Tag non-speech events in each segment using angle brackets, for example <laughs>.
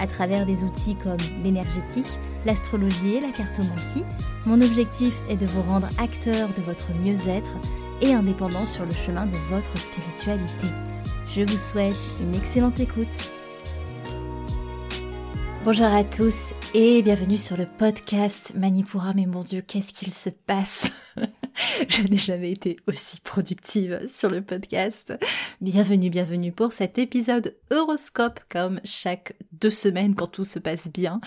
à travers des outils comme l'énergétique, l'astrologie et la cartomancie. Mon objectif est de vous rendre acteur de votre mieux-être et indépendant sur le chemin de votre spiritualité. Je vous souhaite une excellente écoute. Bonjour à tous et bienvenue sur le podcast Manipura. Mais mon Dieu, qu'est-ce qu'il se passe? <laughs> <laughs> Je n'ai jamais été aussi productive sur le podcast. Bienvenue, bienvenue pour cet épisode horoscope comme chaque deux semaines quand tout se passe bien.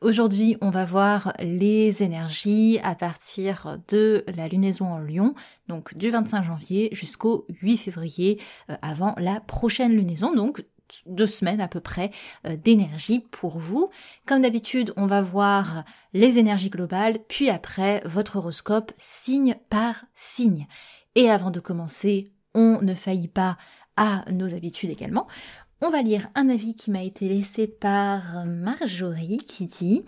Aujourd'hui, on va voir les énergies à partir de la lunaison en Lion, donc du 25 janvier jusqu'au 8 février euh, avant la prochaine lunaison, donc deux semaines à peu près euh, d'énergie pour vous. Comme d'habitude, on va voir les énergies globales, puis après votre horoscope signe par signe. Et avant de commencer, on ne faillit pas à nos habitudes également. On va lire un avis qui m'a été laissé par Marjorie qui dit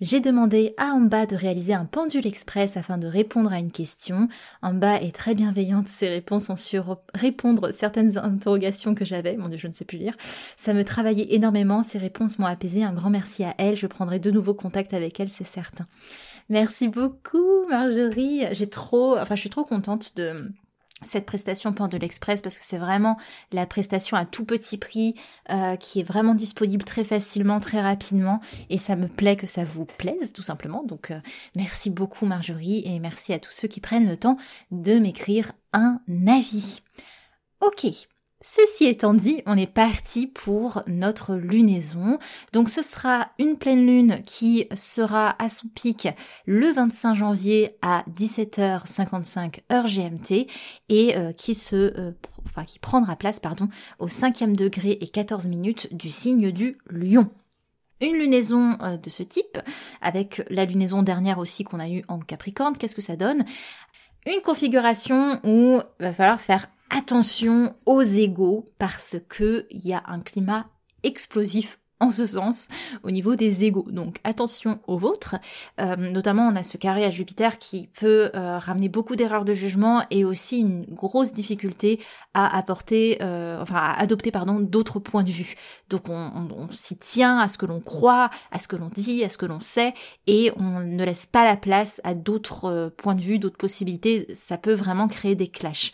j'ai demandé à Amba de réaliser un pendule express afin de répondre à une question. Amba est très bienveillante, ses réponses ont su répondre certaines interrogations que j'avais. Mon dieu, je ne sais plus lire. Ça me travaillait énormément, ses réponses m'ont apaisé. Un grand merci à elle, je prendrai de nouveau contact avec elle, c'est certain. Merci beaucoup Marjorie, j'ai trop, enfin je suis trop contente de cette prestation Pendule Express parce que c'est vraiment la prestation à tout petit prix euh, qui est vraiment disponible très facilement, très rapidement et ça me plaît que ça vous plaise tout simplement. Donc euh, merci beaucoup Marjorie et merci à tous ceux qui prennent le temps de m'écrire un avis. Ok, Ceci étant dit, on est parti pour notre lunaison. Donc ce sera une pleine lune qui sera à son pic le 25 janvier à 17h55 heure GMT et euh, euh, qui prendra place pardon au 5e degré et 14 minutes du signe du lion. Une lunaison euh, de ce type, avec la lunaison dernière aussi qu'on a eue en Capricorne, qu'est-ce que ça donne? Une configuration où il va falloir faire attention aux égaux parce que il y a un climat explosif en ce sens au niveau des égaux. Donc attention aux vôtres. Euh, notamment on a ce carré à Jupiter qui peut euh, ramener beaucoup d'erreurs de jugement et aussi une grosse difficulté à apporter, euh, enfin à adopter pardon d'autres points de vue. Donc on, s'y tient à ce que l'on croit, à ce que l'on dit, à ce que l'on sait et on ne laisse pas la place à d'autres points de vue, d'autres possibilités. Ça peut vraiment créer des clashs.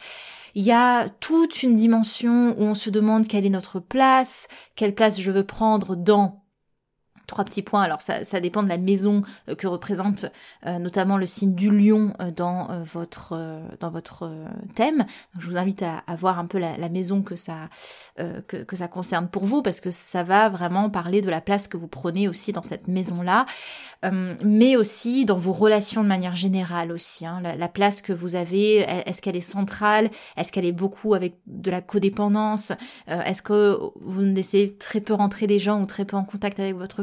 Il y a toute une dimension où on se demande quelle est notre place, quelle place je veux prendre dans trois petits points. Alors ça, ça dépend de la maison euh, que représente euh, notamment le signe du lion euh, dans votre dans votre thème. je vous invite à, à voir un peu la, maison que ça que, ça concerne pour vous parce que ça va vraiment parler de la place que vous prenez aussi dans cette maison là, mais aussi dans vos relations de manière générale aussi. Hein. La, la, place que vous avez, est-ce qu'elle est centrale, est-ce qu'elle est beaucoup avec de la codépendance, est-ce que vous laissez très peu rentrer des gens ou très peu en contact avec votre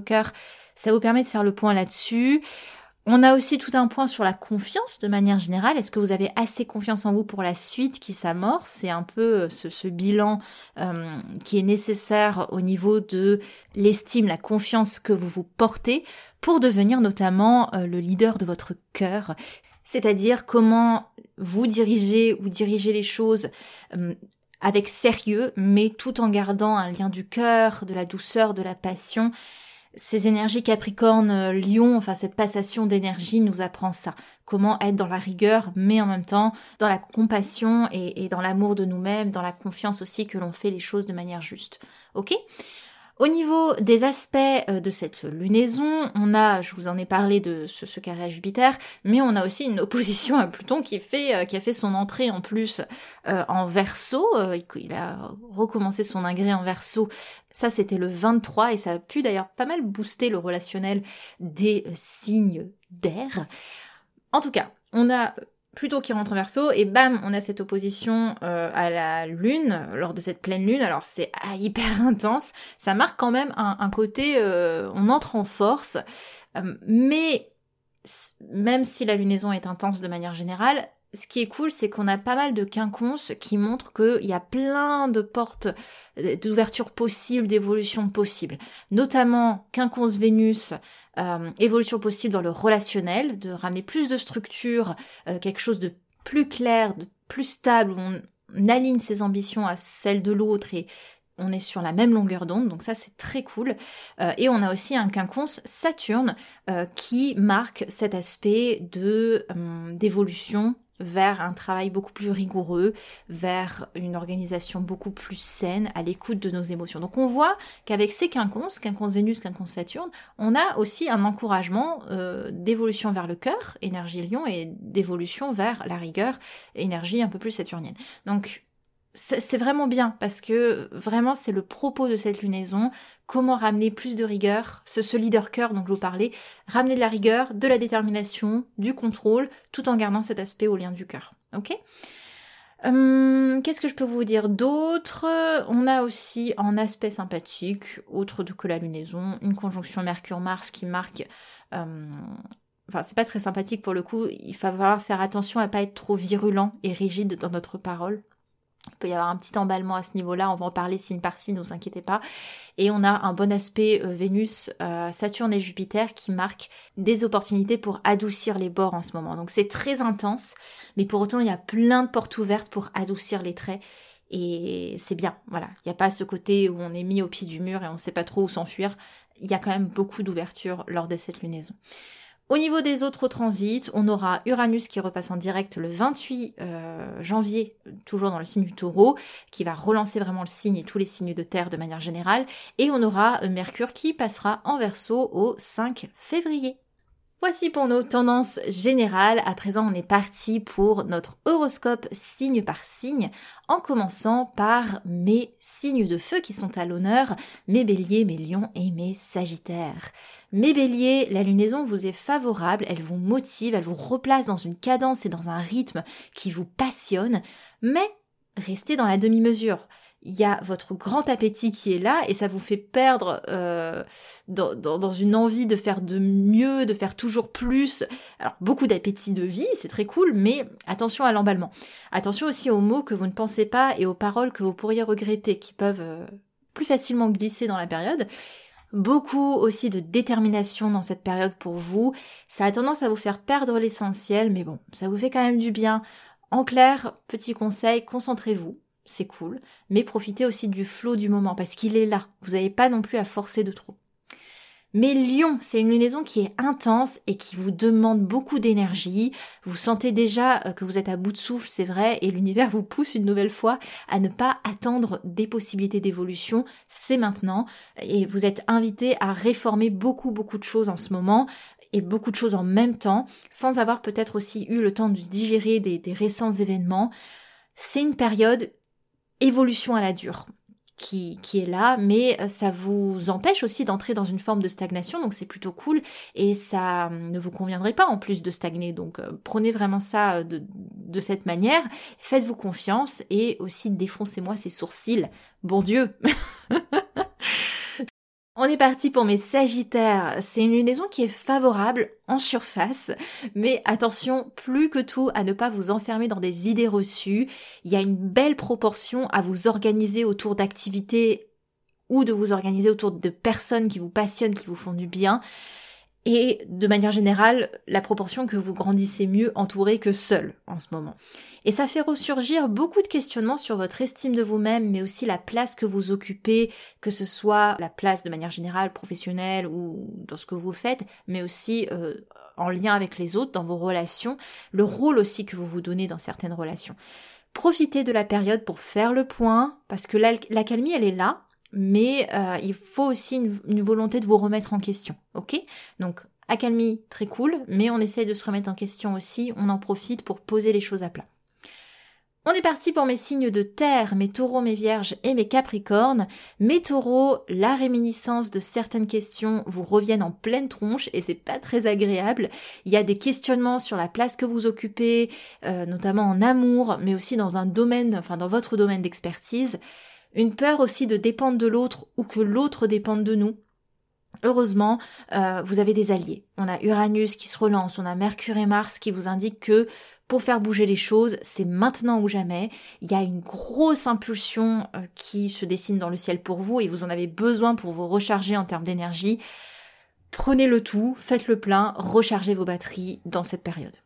ça vous permet de faire le point là-dessus. On a aussi tout un point sur la confiance de manière générale. Est-ce que vous avez assez confiance en vous pour la suite qui s'amorce? C'est un peu euh, ce, bilan euh, qui est nécessaire au niveau de l'estime, la confiance que vous vous portez pour devenir notamment euh, le leader de votre cœur. C'est-à-dire comment vous dirigez ou diriger les choses avec sérieux, mais tout en gardant un lien du cœur, de la douceur, de la passion ces énergies Capricorne, euh, Lion, enfin cette passation d'énergie nous apprend ça. Comment être dans la rigueur, mais en même temps dans la compassion et, et dans l'amour de nous-mêmes, dans la confiance aussi que l'on fait les choses de manière juste. Ok? Au niveau des aspects euh, de cette lunaison, on a, je vous en ai parlé de ce, carré à Jupiter, mais on a aussi une opposition à Pluton qui fait, euh, qui a fait son entrée en plus euh, en Verseau. il a recommencé son agrès en Verseau. Ça, c'était le 23 et ça a pu d'ailleurs pas mal booster le relationnel des signes d'air. En tout cas, on a Plutôt qui rentre en verso, et bam, on a cette opposition euh, à la lune, lors de cette pleine lune, alors c'est ah, hyper <laughs> intense, ça marque quand même un, côté, euh, on entre en force, euh, mais même si la lunaison est intense de manière générale, ce qui est cool, c'est qu'on a pas mal de quinconces qui montrent qu'il y a plein de portes d'ouverture possibles, d'évolution possible. Notamment quinconce Vénus, euh, évolution possible dans le relationnel, de ramener plus de structure, euh, quelque chose de plus clair, de plus stable, où on, aligne ses ambitions à celles de l'autre et on est sur la même longueur d'onde, donc ça c'est très cool. Euh, et on a aussi un quinconce Saturne qui marque cet aspect de d'évolution vers un travail beaucoup plus rigoureux, vers une organisation beaucoup plus saine, à l'écoute de nos émotions. Donc on voit qu'avec ces quinconces, quinconce Vénus, quinconce Saturne, on a aussi un encouragement euh, d'évolution vers le cœur, énergie lion, et d'évolution vers la rigueur, énergie un peu plus saturnienne. Donc c'est vraiment bien parce que vraiment c'est le propos de cette lunaison, comment ramener plus de rigueur, ce, leader cœur dont je vous parlais, ramener de la rigueur, de la détermination, du contrôle, tout en gardant cet aspect au lien du cœur. Ok? Hum, Qu'est-ce que je peux vous dire d'autre? On a aussi en aspect sympathique, autre que la lunaison, une conjonction Mercure-Mars qui marque hum, enfin c'est pas très sympathique pour le coup, il va falloir faire attention à pas être trop virulent et rigide dans notre parole. Il peut y avoir un petit emballement à ce niveau-là, on va en parler signe par signe, ne vous inquiétez pas. Et on a un bon aspect euh, Vénus, euh, Saturne et Jupiter qui marquent des opportunités pour adoucir les bords en ce moment. Donc c'est très intense, mais pour autant il y a plein de portes ouvertes pour adoucir les traits. Et c'est bien, voilà. Il n'y a pas ce côté où on est mis au pied du mur et on ne sait pas trop où s'enfuir. Il y a quand même beaucoup d'ouverture lors de cette lunaison. Au niveau des autres transits, on aura Uranus qui repasse en direct le 28 euh, janvier, toujours dans le signe du taureau, qui va relancer vraiment le signe et tous les signes de terre de manière générale. Et on aura euh, Mercure qui passera en verso au 5 février. Voici pour nos tendances générales. À présent, on est parti pour notre horoscope signe par signe, en commençant par mes signes de feu qui sont à l'honneur, mes béliers, mes lions et mes sagittaires. Mes béliers, la lunaison vous est favorable, elle vous motive, elle vous replace dans une cadence et dans un rythme qui vous passionne, mais restez dans la demi-mesure il y a votre grand appétit qui est là et ça vous fait perdre euh, dans, une envie de faire de mieux, de faire toujours plus. Alors beaucoup d'appétit de vie, c'est très cool, mais attention à l'emballement. Attention aussi aux mots que vous ne pensez pas et aux paroles que vous pourriez regretter, qui peuvent euh, plus facilement glisser dans la période. Beaucoup aussi de détermination dans cette période pour vous. Ça a tendance à vous faire perdre l'essentiel, mais bon, ça vous fait quand même du bien. En clair, petit conseil, concentrez-vous c'est cool, mais profitez aussi du flot du moment parce qu'il est là. Vous n'avez pas non plus à forcer de trop. Mais Lion, c'est une lunaison qui est intense et qui vous demande beaucoup d'énergie. Vous sentez déjà euh, que vous êtes à bout de souffle, c'est vrai, et l'univers vous pousse une nouvelle fois à ne pas attendre des possibilités d'évolution. C'est maintenant. Et vous êtes invité à réformer beaucoup, beaucoup de choses en ce moment et beaucoup de choses en même temps, sans avoir peut-être aussi eu le temps de digérer des, récents événements. C'est une période évolution à la dure qui, qui, est là, mais euh, ça vous empêche aussi d'entrer dans une forme de stagnation, donc c'est plutôt cool, et ça euh, ne vous conviendrait pas en plus de stagner, donc euh, prenez vraiment ça de, de cette manière, faites-vous confiance, et aussi défoncez-moi ces sourcils, bon Dieu <laughs> On est parti pour mes Sagittaires. C'est une lunaison qui est favorable en surface, mais attention plus que tout à ne pas vous enfermer dans des idées reçues. Il y a une belle proportion à vous organiser autour d'activités ou de vous organiser autour de personnes qui vous passionnent, qui vous font du bien. Et de manière générale, la proportion que vous grandissez mieux entouré que seul en ce moment. Et ça fait ressurgir beaucoup de questionnements sur votre estime de vous-même, mais aussi la place que vous occupez, que ce soit la place de manière générale, professionnelle ou dans ce que vous faites, mais aussi euh, en lien avec les autres, dans vos relations, le rôle aussi que vous vous donnez dans certaines relations. Profitez de la période pour faire le point, parce que l'accalmie, elle est là, mais euh, il faut aussi une, volonté de vous remettre en question, ok? Donc accalmie, très cool, mais on essaye de se remettre en question aussi, on en profite pour poser les choses à plat. On est parti pour mes signes de terre, mes taureaux, mes vierges et mes capricornes. Mes taureaux, la réminiscence de certaines questions vous reviennent en pleine tronche et c'est pas très agréable. Il y a des questionnements sur la place que vous occupez, euh, notamment en amour, mais aussi dans un domaine, enfin dans votre domaine d'expertise. Une peur aussi de dépendre de l'autre ou que l'autre dépende de nous. Heureusement, euh, vous avez des alliés. On a Uranus qui se relance, on a Mercure et Mars qui vous indiquent que pour faire bouger les choses, c'est maintenant ou jamais. Il y a une grosse impulsion euh, qui se dessine dans le ciel pour vous et vous en avez besoin pour vous recharger en termes d'énergie. Prenez le tout, faites le plein, rechargez vos batteries dans cette période.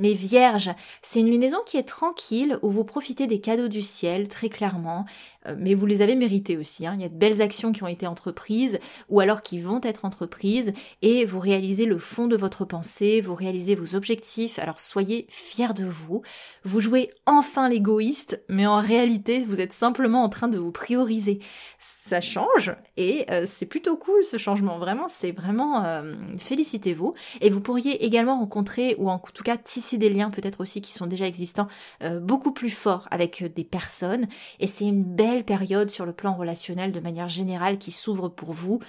Mais vierge, c'est une lunaison qui est tranquille, où vous profitez des cadeaux du ciel, très clairement, euh, mais vous les avez mérités aussi. Hein. Il y a de belles actions qui ont été entreprises, ou alors qui vont être entreprises, et vous réalisez le fond de votre pensée, vous réalisez vos objectifs, alors soyez fiers de vous. Vous jouez enfin l'égoïste, mais en réalité, vous êtes simplement en train de vous prioriser. Ça change, et euh, c'est plutôt cool ce changement, vraiment, c'est vraiment... Euh, félicitez-vous. Et vous pourriez également rencontrer, ou en tout cas tisser des liens peut-être aussi qui sont déjà existants euh, beaucoup plus forts avec euh, des personnes. Et c'est une belle période sur le plan relationnel de manière générale qui s'ouvre pour vous.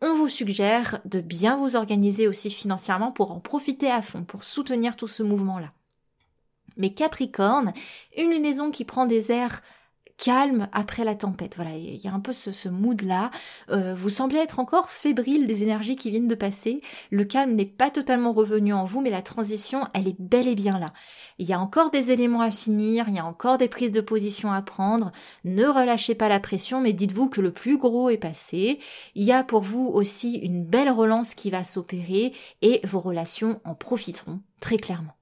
On vous suggère de bien vous organiser aussi financièrement pour en profiter à fond, pour soutenir tout ce mouvement-là. Mais Capricorne, une lunaison qui prend des airs calme après la tempête. Voilà, il y a un peu ce, mood-là. Euh, vous semblez être encore fébrile des énergies qui viennent de passer. Le calme n'est pas totalement revenu en vous, mais la transition, elle est bel et bien là. Il y a encore des éléments à finir, il y a encore des prises de position à prendre. Ne relâchez pas la pression, mais dites-vous que le plus gros est passé. Il y a pour vous aussi une belle relance qui va s'opérer et vos relations en profiteront très clairement.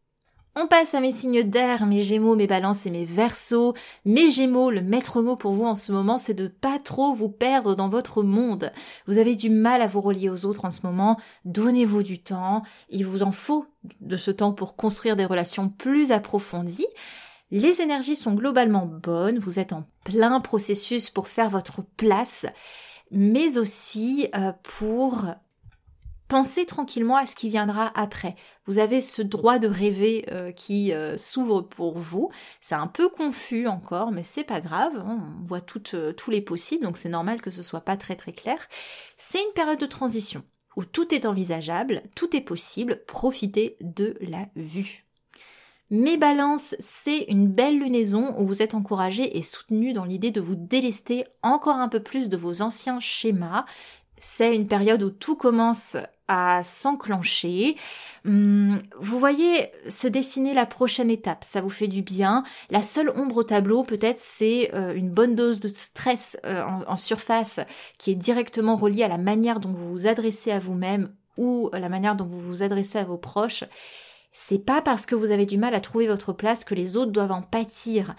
On passe à mes signes d'air, mes gémeaux, mes balances et mes versos. Mes gémeaux, le maître mot pour vous en ce moment, c'est de pas trop vous perdre dans votre monde. Vous avez du mal à vous relier aux autres en ce moment. Donnez-vous du temps. Il vous en faut de ce temps pour construire des relations plus approfondies. Les énergies sont globalement bonnes. Vous êtes en plein processus pour faire votre place mais aussi euh, pour Pensez tranquillement à ce qui viendra après. Vous avez ce droit de rêver euh, qui euh, s'ouvre pour vous. C'est un peu confus encore, mais c'est pas grave. On voit euh, tous les possibles, donc c'est normal que ce soit pas très très clair. C'est une période de transition où tout est envisageable, tout est possible. Profitez de la vue. Mes balances, c'est une belle lunaison où vous êtes encouragé et soutenu dans l'idée de vous délester encore un peu plus de vos anciens schémas. C'est une période où tout commence à s'enclencher. Hum, vous voyez se dessiner la prochaine étape, ça vous fait du bien. La seule ombre au tableau, peut-être, c'est euh, une bonne dose de stress euh, en, surface qui est directement reliée à la manière dont vous vous adressez à vous-même ou la manière dont vous vous adressez à vos proches. C'est pas parce que vous avez du mal à trouver votre place que les autres doivent en pâtir.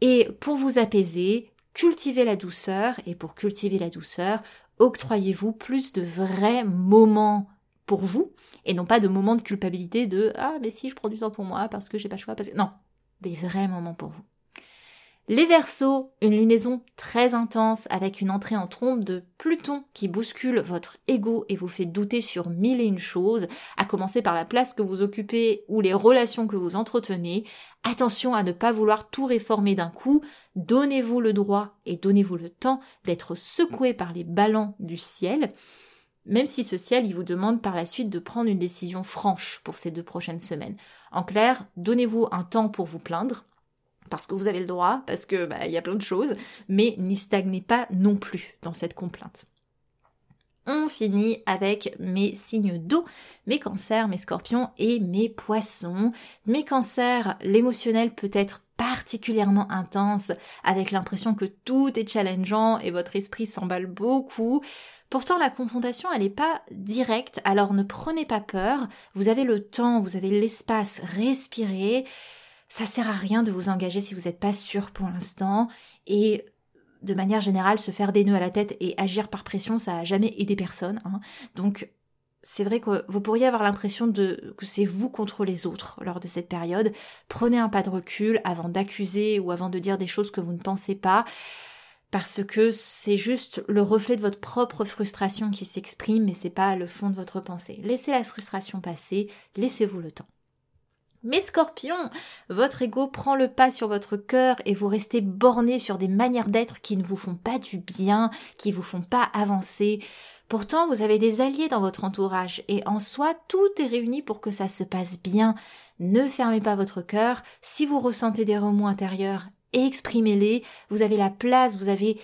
Et pour vous apaiser, cultivez la douceur, et pour cultiver la douceur, octroyez-vous plus de vrais moments pour vous et non pas de moments de culpabilité de ah mais si je prends du temps pour moi parce que j'ai pas le choix parce que non des vrais moments pour vous les Verseaux, une lunaison très intense avec une entrée en trompe de Pluton qui bouscule votre ego et vous fait douter sur mille et une choses, à commencer par la place que vous occupez ou les relations que vous entretenez. Attention à ne pas vouloir tout réformer d'un coup, donnez-vous le droit et donnez-vous le temps d'être secoué par les ballons du ciel même si ce ciel il vous demande par la suite de prendre une décision franche pour ces deux prochaines semaines. En clair, donnez-vous un temps pour vous plaindre, parce que vous avez le droit, parce que bah, il y a plein de choses, mais n'y stagnez pas non plus dans cette complainte. On finit avec mes signes d'eau, mes cancers, mes scorpions et mes poissons. Mes cancers, l'émotionnel peut être particulièrement intense, avec l'impression que tout est challengeant et votre esprit s'emballe beaucoup. Pourtant, la confrontation, elle n'est pas directe, alors ne prenez pas peur. Vous avez le temps, vous avez l'espace, respirez. Ça sert à rien de vous engager si vous n'êtes pas sûr pour l'instant. Et de manière générale, se faire des nœuds à la tête et agir par pression, ça n'a jamais aidé personne. Hein. Donc, c'est vrai que vous pourriez avoir l'impression que c'est vous contre les autres lors de cette période. Prenez un pas de recul avant d'accuser ou avant de dire des choses que vous ne pensez pas, parce que c'est juste le reflet de votre propre frustration qui s'exprime, mais c'est pas le fond de votre pensée. Laissez la frustration passer, laissez-vous le temps. Mais scorpion, votre ego prend le pas sur votre cœur et vous restez borné sur des manières d'être qui ne vous font pas du bien, qui vous font pas avancer. Pourtant, vous avez des alliés dans votre entourage et en soi, tout est réuni pour que ça se passe bien. Ne fermez pas votre cœur. Si vous ressentez des remous intérieurs, exprimez-les. Vous avez la place, vous avez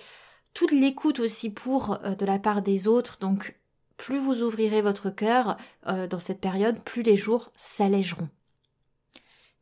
toute l'écoute aussi pour euh, de la part des autres. Donc, plus vous ouvrirez votre cœur euh, dans cette période, plus les jours s'allégeront.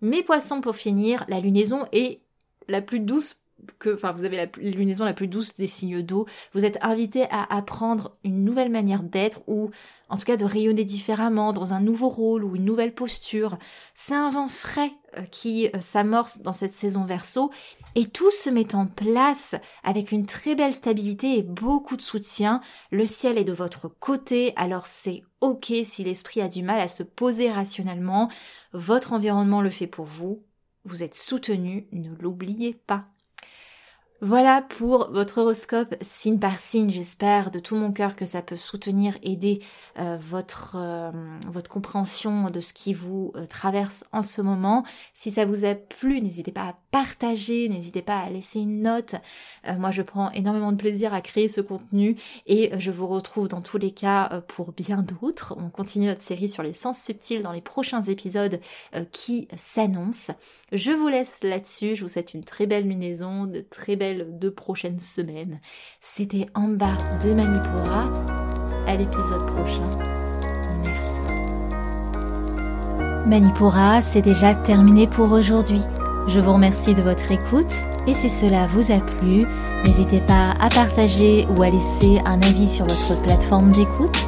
Mes poissons, pour finir, la lunaison est la plus douce que, enfin, vous avez la lunaison la plus douce des signes d'eau. Vous êtes invité à apprendre une nouvelle manière d'être ou, en tout cas, de rayonner différemment dans un nouveau rôle ou une nouvelle posture. C'est un vent frais euh, qui euh, s'amorce dans cette saison verso et tout se met en place avec une très belle stabilité et beaucoup de soutien. Le ciel est de votre côté, alors c'est ok si l'esprit a du mal à se poser rationnellement. Votre environnement le fait pour vous. Vous êtes soutenu, ne l'oubliez pas. Voilà pour votre horoscope signe par signe. J'espère de tout mon cœur que ça peut soutenir, aider euh, votre euh, votre compréhension de ce qui vous euh, traverse en ce moment. Si ça vous a plu, n'hésitez pas à partager, n'hésitez pas à laisser une note. moi, je prends énormément de plaisir à créer ce contenu et je vous retrouve dans tous les cas pour bien d'autres. On continue notre série sur les sens subtils dans les prochains épisodes qui s'annoncent. Je vous laisse là-dessus. Je vous souhaite une très belle lunaison, de très belles deux prochaines semaines. C'était en bas de Manipura. À l'épisode prochain. Merci. Manipura, c'est déjà terminé pour aujourd'hui. Je vous remercie de votre écoute et si cela vous a plu, n'hésitez pas à partager ou à laisser un avis sur votre plateforme d'écoute